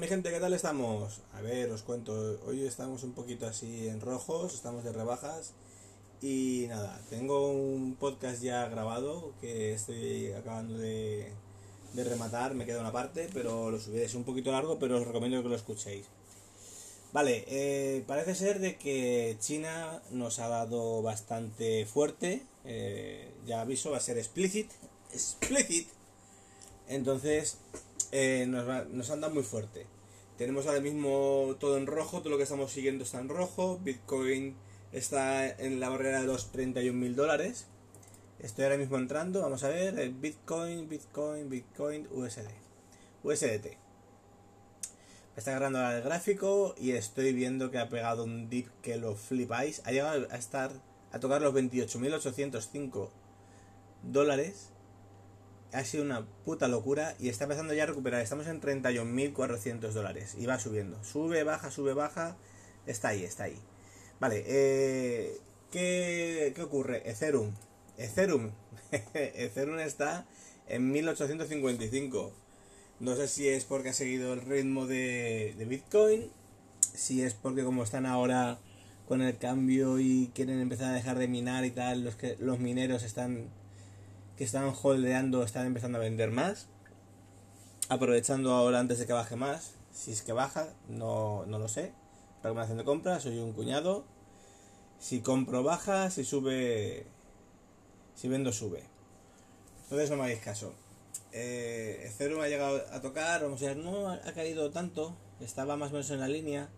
Mi gente, ¿qué tal estamos? A ver, os cuento, hoy estamos un poquito así en rojos, estamos de rebajas y nada, tengo un podcast ya grabado que estoy acabando de, rematar, me queda una parte, pero lo subiré, es un poquito largo, pero os recomiendo que lo escuchéis. Vale, eh, parece ser de que China nos ha dado bastante fuerte, eh, ya aviso, va a ser explicit, explicit, entonces eh, nos, nos han dado muy fuerte. Tenemos ahora mismo todo en rojo, todo lo que estamos siguiendo está en rojo. Bitcoin está en la barrera de los 31 mil dólares. Estoy ahora mismo entrando, vamos a ver, eh, Bitcoin, Bitcoin, Bitcoin, USD. USDT. Me está agarrando el gráfico y estoy viendo que ha pegado un dip que lo flipáis. Ha llegado a estar a tocar los 28.805 dólares ha sido una puta locura y está empezando ya a recuperar. Estamos en 31.400 dólares y va subiendo. Sube, baja, sube, baja. Está ahí, está ahí. Vale, eh, ¿qué, ¿qué ocurre? Ethereum. Ethereum. Ethereum está en 1855. No sé si es porque ha seguido el ritmo de, de Bitcoin, si es porque como están ahora con el cambio y quieren empezar a dejar de minar y tal, los, que, los mineros están que están holdeando están empezando a vender más. Aprovechando ahora antes de que baje más. Si es que baja, no, no lo sé. Recomendación de compra, soy un cuñado. Si compro baja, si sube. Si vendo sube. Entonces no me hagáis caso. Eh, Ethereum ha llegado a tocar, vamos a ver, no ha caído tanto, estaba más o menos en la línea.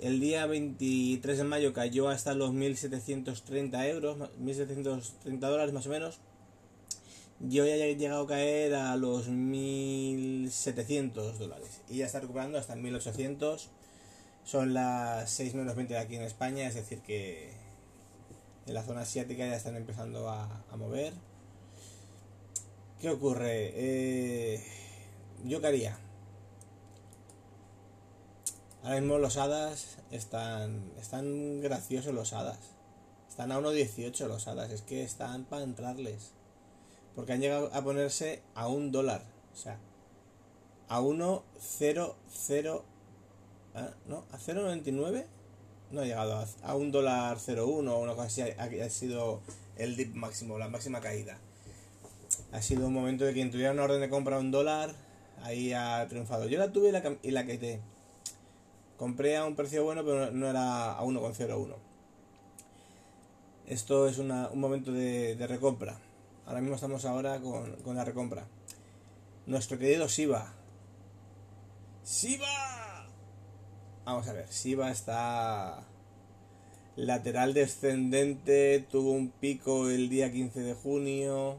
El día 23 de mayo cayó hasta los 1730 euros, 1730 dólares más o menos yo ya he llegado a caer a los 1.700 dólares y ya está recuperando hasta 1.800. Son las 6 menos 20 de aquí en España, es decir que en la zona asiática ya están empezando a, mover. ¿Qué ocurre? Eh, yo qué haría. Ahora mismo los hadas están, están graciosos los hadas. Están a 1.18 los hadas, es que están para entrarles. Porque han llegado a ponerse a un dólar. O sea, a 1,00. ¿ah? ¿No? ¿A 0,99? No ha llegado a, un dólar 0,1 o una cosa así. Ha, sido el dip máximo, la máxima caída. Ha sido un momento de quien tuviera una orden de compra a un dólar, ahí ha triunfado. Yo la tuve y la, y la quité. Compré a un precio bueno, pero no era a 1,01. Esto es una, un momento de recompra. Ahora mismo estamos ahora con, la recompra. Nuestro querido Siva. ¡Siva! Vamos a ver, Siva está lateral descendente, tuvo un pico el día 15 de junio,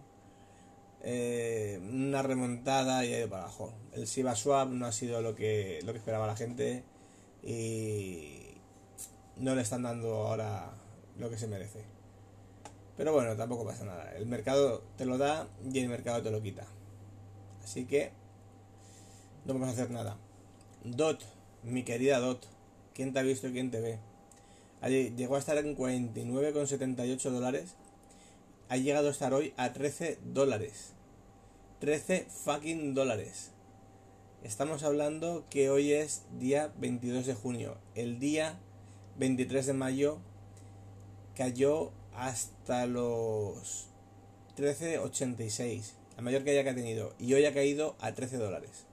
eh, una remontada y ha ido para abajo. El Siva Swap no ha sido lo que, lo que esperaba la gente y no le están dando ahora lo que se merece. Pero bueno, tampoco pasa nada. El mercado te lo da y el mercado te lo quita. Así que no vamos a hacer nada. Dot, mi querida Dot, ¿quién te ha visto y quién te ve? Llegó a estar en 49,78 dólares. Ha llegado a estar hoy a 13 dólares. 13 fucking dólares. Estamos hablando que hoy es día 22 de junio. El día 23 de mayo cayó hasta los 13.86, la mayor que ha tenido, y hoy ha caído a 13 dólares.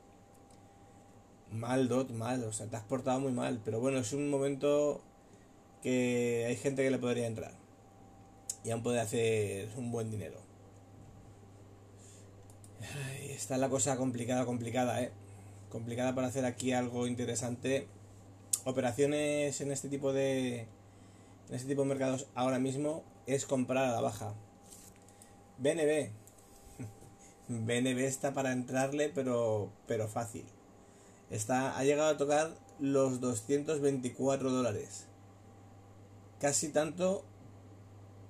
Mal, Dot, mal, o sea, te has portado muy mal, pero bueno, es un momento que hay gente que le podría entrar y aún puede hacer un buen dinero. está la cosa complicada, complicada, ¿eh? Complicada para hacer aquí algo interesante. Operaciones en este tipo de, en este tipo de mercados ahora mismo es comprar a la baja. BNB. BNB está para entrarle, pero, pero fácil. Está, ha llegado a tocar los 224 dólares. Casi tanto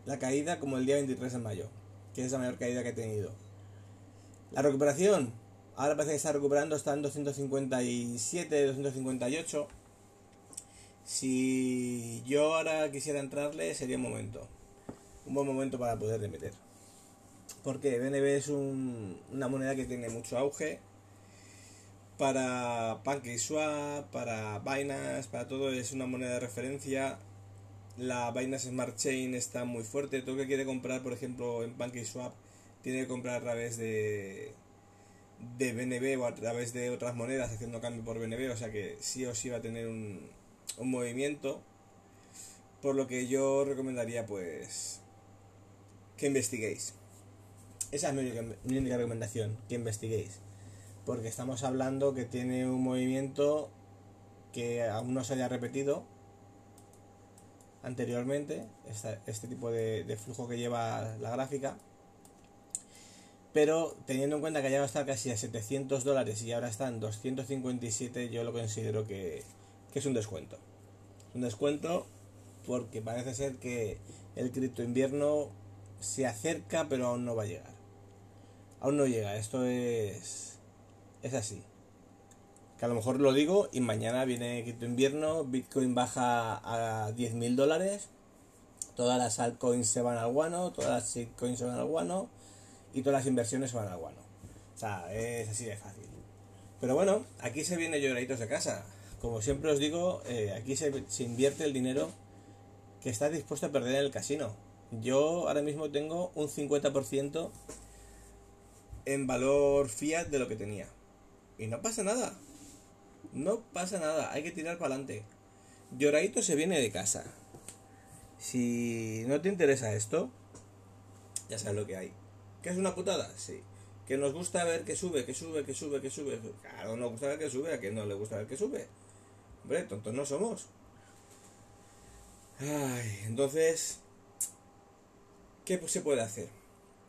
la caída como el día 23 de mayo, que es la mayor caída que he tenido. La recuperación, ahora parece que está recuperando, está en 257, 258. Si yo ahora quisiera entrarle, sería un momento. Un buen momento para poder meter. Porque BNB es una moneda que tiene mucho auge. Para PancakeSwap, para Binance, para todo es una moneda de referencia. La Binance Smart Chain está muy fuerte. Todo que quiere comprar, por ejemplo, en PancakeSwap, tiene que comprar a través de, de BNB o a través de otras monedas haciendo cambio por BNB. O sea que sí o sí va a tener un, un movimiento. Por lo que yo recomendaría pues que investiguéis. Esa es mi única, recomendación, que investiguéis. Porque estamos hablando que tiene un movimiento que aún no se haya repetido anteriormente, este tipo de, flujo que lleva la gráfica. Pero teniendo en cuenta que ha llegado a estar casi a 700 dólares y ahora está en 257, yo lo considero que es un descuento. Un descuento porque parece ser que el cripto invierno se acerca pero aún no va a llegar aún no llega. Esto es. Es así. Que a lo mejor lo digo y mañana viene quinto invierno, Bitcoin baja a 10.000 dólares, todas las altcoins se van al guano, todas las shitcoins se van al guano y todas las inversiones se van al guano. O sea, es así de fácil. Pero bueno, aquí se viene lloraditos de casa. Como siempre os digo, eh, aquí se, se invierte el dinero que estás dispuesto a perder en el casino. Yo ahora mismo tengo un 50% en valor fiat de lo que tenía. Y no pasa nada. No pasa nada. Hay que tirar para adelante. Lloradito se viene de casa. Si no te interesa esto, ya sabes lo que hay. ¿Qué es una putada? Sí. Que nos gusta ver que sube, que sube, que sube, que sube. Claro, nos gusta ver que sube, a que no le gusta ver que sube. Hombre, tontos no somos. Ay, entonces, ¿qué se puede hacer?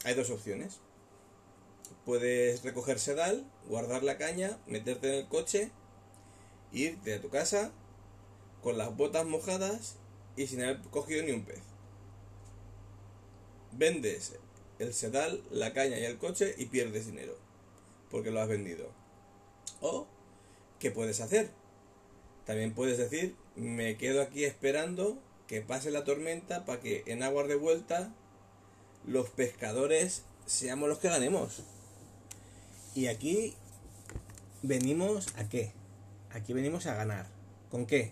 Hay dos opciones. Puedes recoger sedal, guardar la caña, meterte en el coche, irte a tu casa con las botas mojadas y sin haber cogido ni un pez. Vendes el sedal, la caña y el coche y pierdes dinero porque lo has vendido. O, ¿qué puedes hacer? También puedes decir, me quedo aquí esperando que pase la tormenta para que en aguas de vuelta los pescadores seamos los que ganemos. Y aquí venimos a qué? Aquí venimos a ganar. ¿Con qué?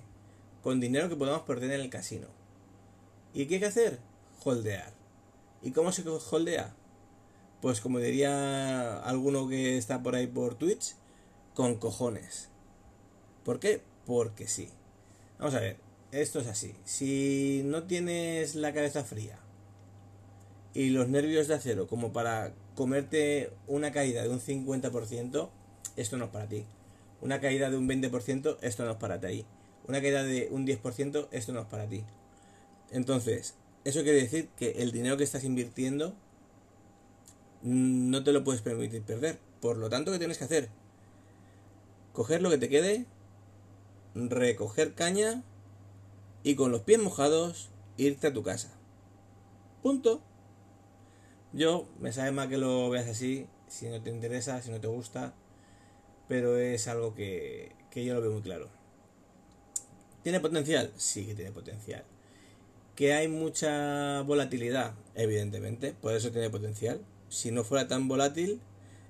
Con dinero que podemos perder en el casino. ¿Y qué hay que hacer? Holdear. ¿Y cómo se holdea? Pues como diría alguno que está por ahí por Twitch, con cojones. ¿Por qué? Porque sí. Vamos a ver, esto es así. Si no tienes la cabeza fría y los nervios de acero como para comerte una caída de un 50%, esto no es para ti. Una caída de un 20%, esto no es para ti. Una caída de un 10%, esto no es para ti. Entonces, eso quiere decir que el dinero que estás invirtiendo no te lo puedes permitir perder. Por lo tanto, ¿qué tienes que hacer? Coger lo que te quede, recoger caña y con los pies mojados irte a tu casa. Punto. Yo me sabe más que lo veas así, si no te interesa, si no te gusta, pero es algo que, que yo lo veo muy claro. ¿Tiene potencial? Sí que tiene potencial. ¿Que hay mucha volatilidad? Evidentemente, por eso tiene potencial. Si no fuera tan volátil,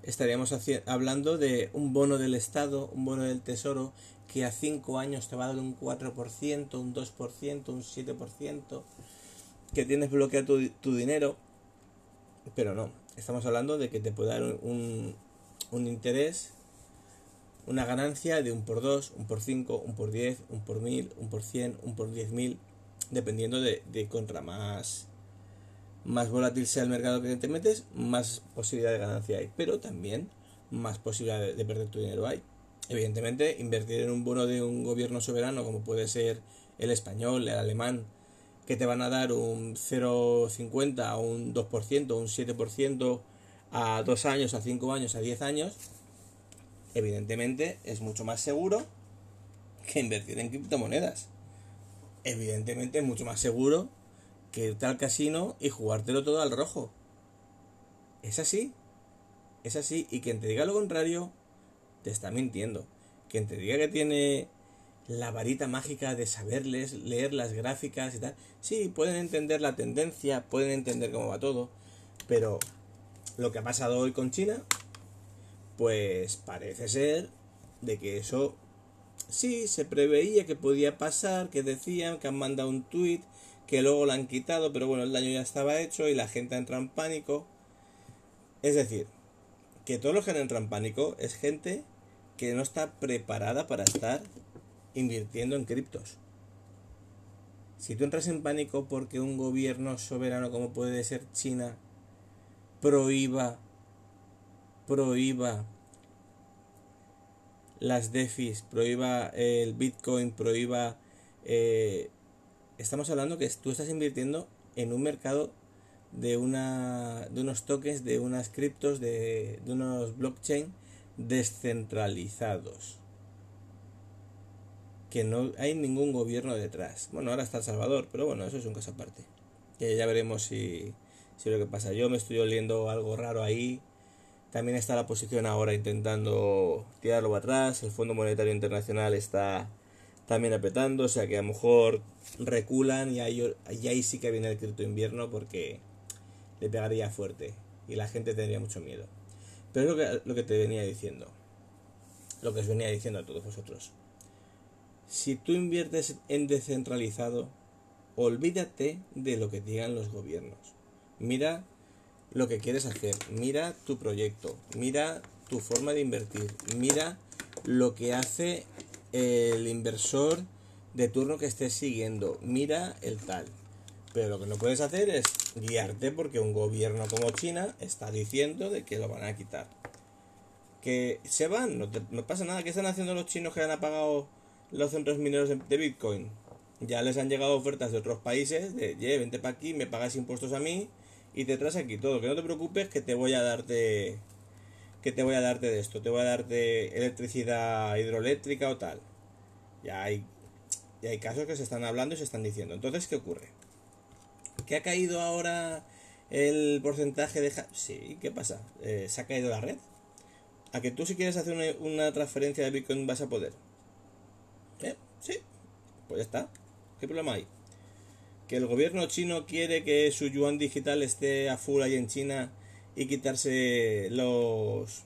estaríamos hablando de un bono del Estado, un bono del Tesoro, que a 5 años te va a dar un 4%, un 2%, un 7%, que tienes bloqueado tu, tu dinero pero no, estamos hablando de que te puede dar un, un interés, una ganancia de un por dos, un por cinco, un por diez, un por mil, un por cien, un por diez mil, dependiendo de, de contra más, más volátil sea el mercado que te metes, más posibilidad de ganancia hay, pero también más posibilidad de, de perder tu dinero hay. Evidentemente, invertir en un bono de un gobierno soberano como puede ser el español, el alemán, que te van a dar un 0,50 o un 2%, un 7% a dos años, a cinco años, a diez años, evidentemente es mucho más seguro que invertir en criptomonedas. Evidentemente es mucho más seguro que irte al casino y jugártelo todo al rojo. Es así. Es así. Y quien te diga lo contrario, te está mintiendo. Quien te diga que tiene la varita mágica de saberles, leer las gráficas y tal. Sí, pueden entender la tendencia, pueden entender cómo va todo. Pero lo que ha pasado hoy con China, pues parece ser de que eso sí se preveía que podía pasar, que decían que han mandado un tweet, que luego lo han quitado, pero bueno, el daño ya estaba hecho y la gente entra en pánico. Es decir, que todos los que entran en pánico es gente que no está preparada para estar invirtiendo en criptos. Si tú entras en pánico porque un gobierno soberano como puede ser China prohíba prohíba las DeFis, prohíba el Bitcoin, prohíba... Eh, estamos hablando que tú estás invirtiendo en un mercado de, una, de unos tokens, de unas criptos, de, de unos blockchain descentralizados. Que no hay ningún gobierno detrás. Bueno, ahora está El Salvador, pero bueno, eso es un caso aparte. Que ya veremos si, si lo que pasa. Yo me estoy oliendo algo raro ahí. También está la posición ahora intentando tirarlo atrás. El Fondo Monetario Internacional está también apretando. O sea que a lo mejor reculan y ahí, y ahí sí que viene el cripto invierno porque le pegaría fuerte y la gente tendría mucho miedo. Pero es lo que, lo que te venía diciendo. Lo que os venía diciendo a todos vosotros. Si tú inviertes en descentralizado, olvídate de lo que digan los gobiernos. Mira lo que quieres hacer, mira tu proyecto, mira tu forma de invertir, mira lo que hace el inversor de turno que estés siguiendo, mira el tal. Pero lo que no puedes hacer es guiarte porque un gobierno como China está diciendo de que lo van a quitar. Que se van, no, pasa nada. ¿Qué están haciendo los chinos que han apagado los centros mineros de Bitcoin? Ya les han llegado ofertas de otros países de, ye, vente para aquí, me pagas impuestos a mí y te traes aquí todo. Que no te preocupes que te voy a darte que te voy a darte de esto, te voy a darte electricidad hidroeléctrica o tal. Ya hay, ya hay casos que se están hablando y se están diciendo. Entonces, ¿qué ocurre? ¿Que ha caído ahora el porcentaje de... Sí, ¿qué pasa? Eh, ¿Se ha caído la red? ¿A que tú si quieres hacer una, transferencia de Bitcoin vas a poder? ¿Eh? Sí. Pues ya está. ¿Qué problema hay? que el gobierno chino quiere que su yuan digital esté a full ahí en China y quitarse los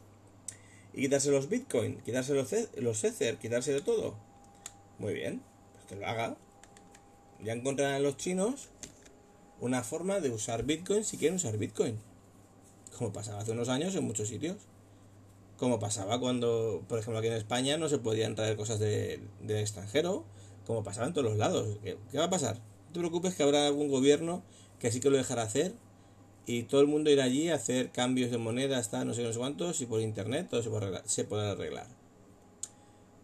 y quitarse los bitcoin, quitarse los, los ether, quitarse de todo. Muy bien, pues que lo haga. Ya encontrarán los chinos una forma de usar bitcoin si quieren usar bitcoin. Como pasaba hace unos años en muchos sitios. Como pasaba cuando, por ejemplo, aquí en España no se podían traer cosas de, del extranjero. Como pasaba en todos los lados. ¿Qué va a pasar? te preocupes que habrá algún gobierno que sí que lo dejará hacer y todo el mundo irá allí a hacer cambios de moneda hasta no sé, no sé cuántos y por internet todo se, podrá, se podrá arreglar.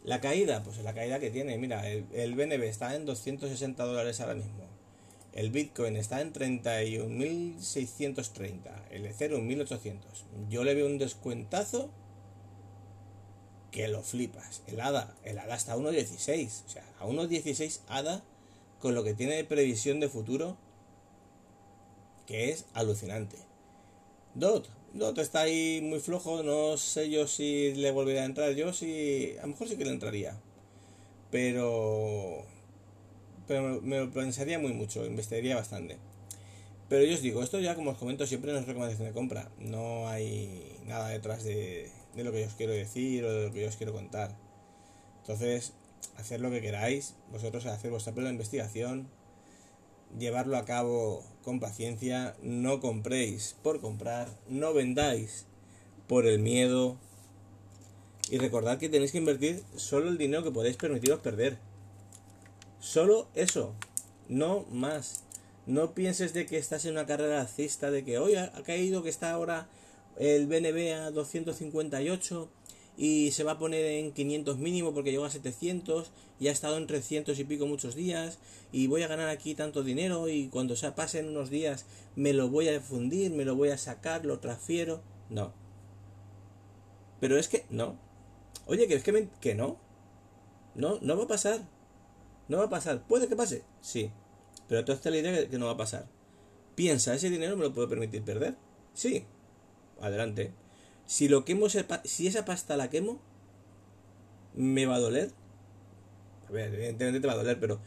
La caída, pues la caída que tiene, mira, el, el BNB está en 260 dólares ahora mismo. El Bitcoin está en 31.630. El Ethereum 1.800. Yo le veo un descuentazo que lo flipas. El ADA, el ADA está a 1.16. O sea, a 1.16 ADA con lo que tiene de previsión de futuro, que es alucinante. Dot, Dot está ahí muy flojo, no sé yo si le volvería a entrar, yo sí, a lo mejor sí que le entraría, pero, pero me lo pensaría muy mucho, investigaría bastante. Pero yo os digo, esto ya como os comento siempre no es recomendación de compra, no hay nada detrás de, de lo que yo os quiero decir o de lo que yo os quiero contar. Entonces, hacer lo que queráis, vosotros hacer vuestra propia investigación, llevarlo a cabo con paciencia, no compréis por comprar, no vendáis por el miedo y recordad que tenéis que invertir solo el dinero que podéis permitiros perder. Solo eso, no más. No pienses de que estás en una carrera alcista, de que hoy ha caído, que está ahora el BNB a 258 y se va a poner en 500 mínimo porque llegó a 700 y ha estado en 300 y pico muchos días y voy a ganar aquí tanto dinero y cuando se pasen unos días me lo voy a fundir, me lo voy a sacar, lo transfiero. No. Pero es que no. Oye, que es que, que no. No, no va a pasar. No va a pasar. ¿Puede que pase? Sí. Pero tú está la idea que no va a pasar. Piensa, ¿ese dinero me lo puedo permitir perder? Sí. Adelante. Si lo quemo, si esa pasta la quemo, ¿me va a doler? A ver, evidentemente te va a doler, pero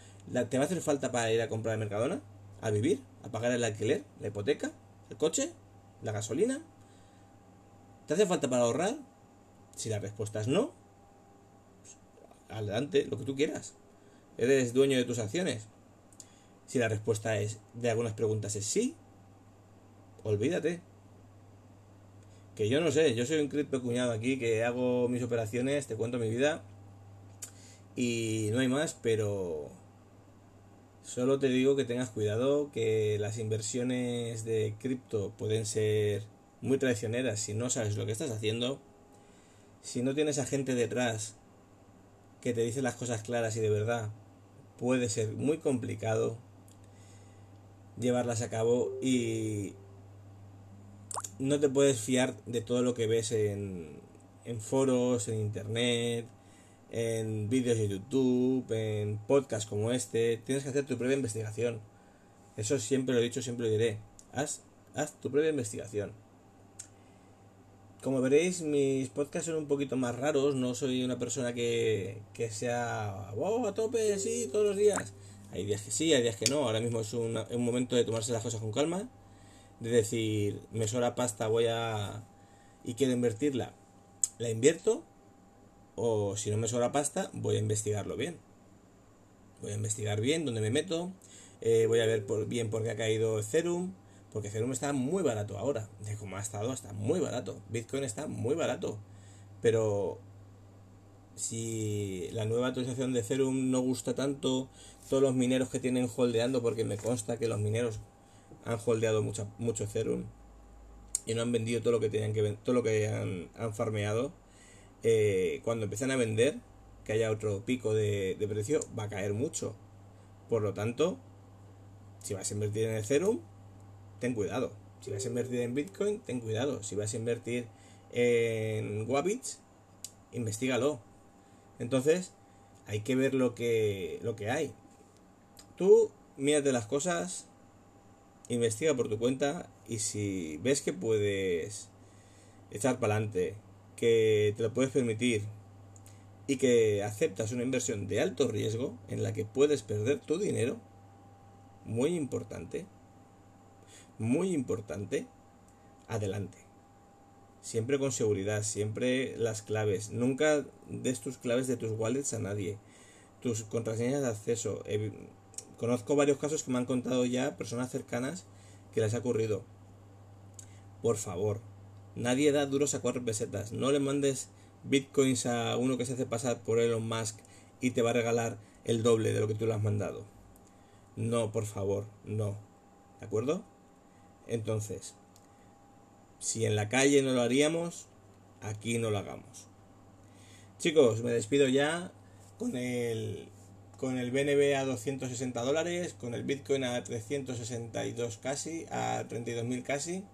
¿te va a hacer falta para ir a comprar Mercadona? ¿A vivir? ¿A pagar el alquiler? ¿La hipoteca? ¿El coche? ¿La gasolina? ¿Te hace falta para ahorrar? Si la respuesta es no, adelante, lo que tú quieras. Eres dueño de tus acciones. Si la respuesta es de algunas preguntas es sí, olvídate. Que yo no sé, yo soy un cripto cuñado aquí que hago mis operaciones, te cuento mi vida y no hay más, pero solo te digo que tengas cuidado, que las inversiones de cripto pueden ser muy traicioneras si no sabes lo que estás haciendo, si no tienes a gente detrás que te dice las cosas claras y de verdad, puede ser muy complicado llevarlas a cabo y no te puedes fiar de todo lo que ves en, en foros, en internet, en vídeos de YouTube, en podcasts como este. Tienes que hacer tu propia investigación. Eso siempre lo he dicho, siempre lo diré. Haz, haz tu propia investigación. Como veréis, mis podcasts son un poquito más raros. No soy una persona que, que sea wow, a tope, sí, todos los días. Hay días que sí, hay días que no. Ahora mismo es un, un momento de tomarse las cosas con calma. De decir, me sobra pasta, voy a. y quiero invertirla. La invierto o si no me sobra pasta, voy a investigarlo bien. Voy a investigar bien dónde me meto. Eh, voy a ver por, bien por qué ha caído Ethereum. Porque Ethereum está muy barato ahora. De como ha estado, está muy barato. Bitcoin está muy barato. Pero si la nueva actualización de Ethereum no gusta tanto, todos los mineros que tienen holdeando, porque me consta que los mineros han holdeado mucho, mucho Ethereum y no han vendido todo lo que tenían que todo lo que han, farmeado eh, cuando empiezan a vender, que haya otro pico de, precio, va a caer mucho. Por lo tanto, si vas a invertir en Ethereum, ten cuidado. Si vas a invertir en Bitcoin, ten cuidado. Si vas a invertir en Wabits, investigalo. Entonces, hay que ver lo que, lo que hay. Tú mírate las cosas, investiga por tu cuenta y si ves que puedes echar para adelante que te lo puedes permitir y que aceptas una inversión de alto riesgo en la que puedes perder tu dinero, muy importante, muy importante, adelante. Siempre con seguridad, siempre las claves. Nunca des tus claves de tus wallets a nadie. Tus contraseñas de acceso. Conozco varios casos que me han contado ya personas cercanas que les ha ocurrido. Por favor, Nadie da duros a cuatro pesetas. No le mandes bitcoins a uno que se hace pasar por Elon Musk y te va a regalar el doble de lo que tú le has mandado. No, por favor, no. ¿De acuerdo? Entonces, si en la calle no lo haríamos, aquí no lo hagamos. Chicos, me despido ya con el con el BNB a 260 dólares, con el Bitcoin a 362 casi, a 32.000 casi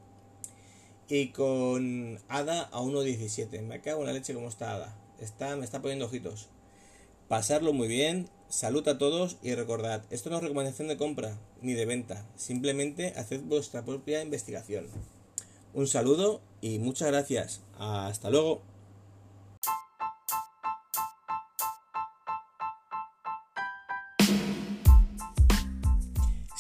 y con ADA a 1.17. Me cago en la leche como está ADA. Está, me está poniendo ojitos. Pasarlo muy bien. Salud a todos y recordad, esto no es recomendación de compra ni de venta. Simplemente haced vuestra propia investigación. Un saludo y muchas gracias. Hasta luego.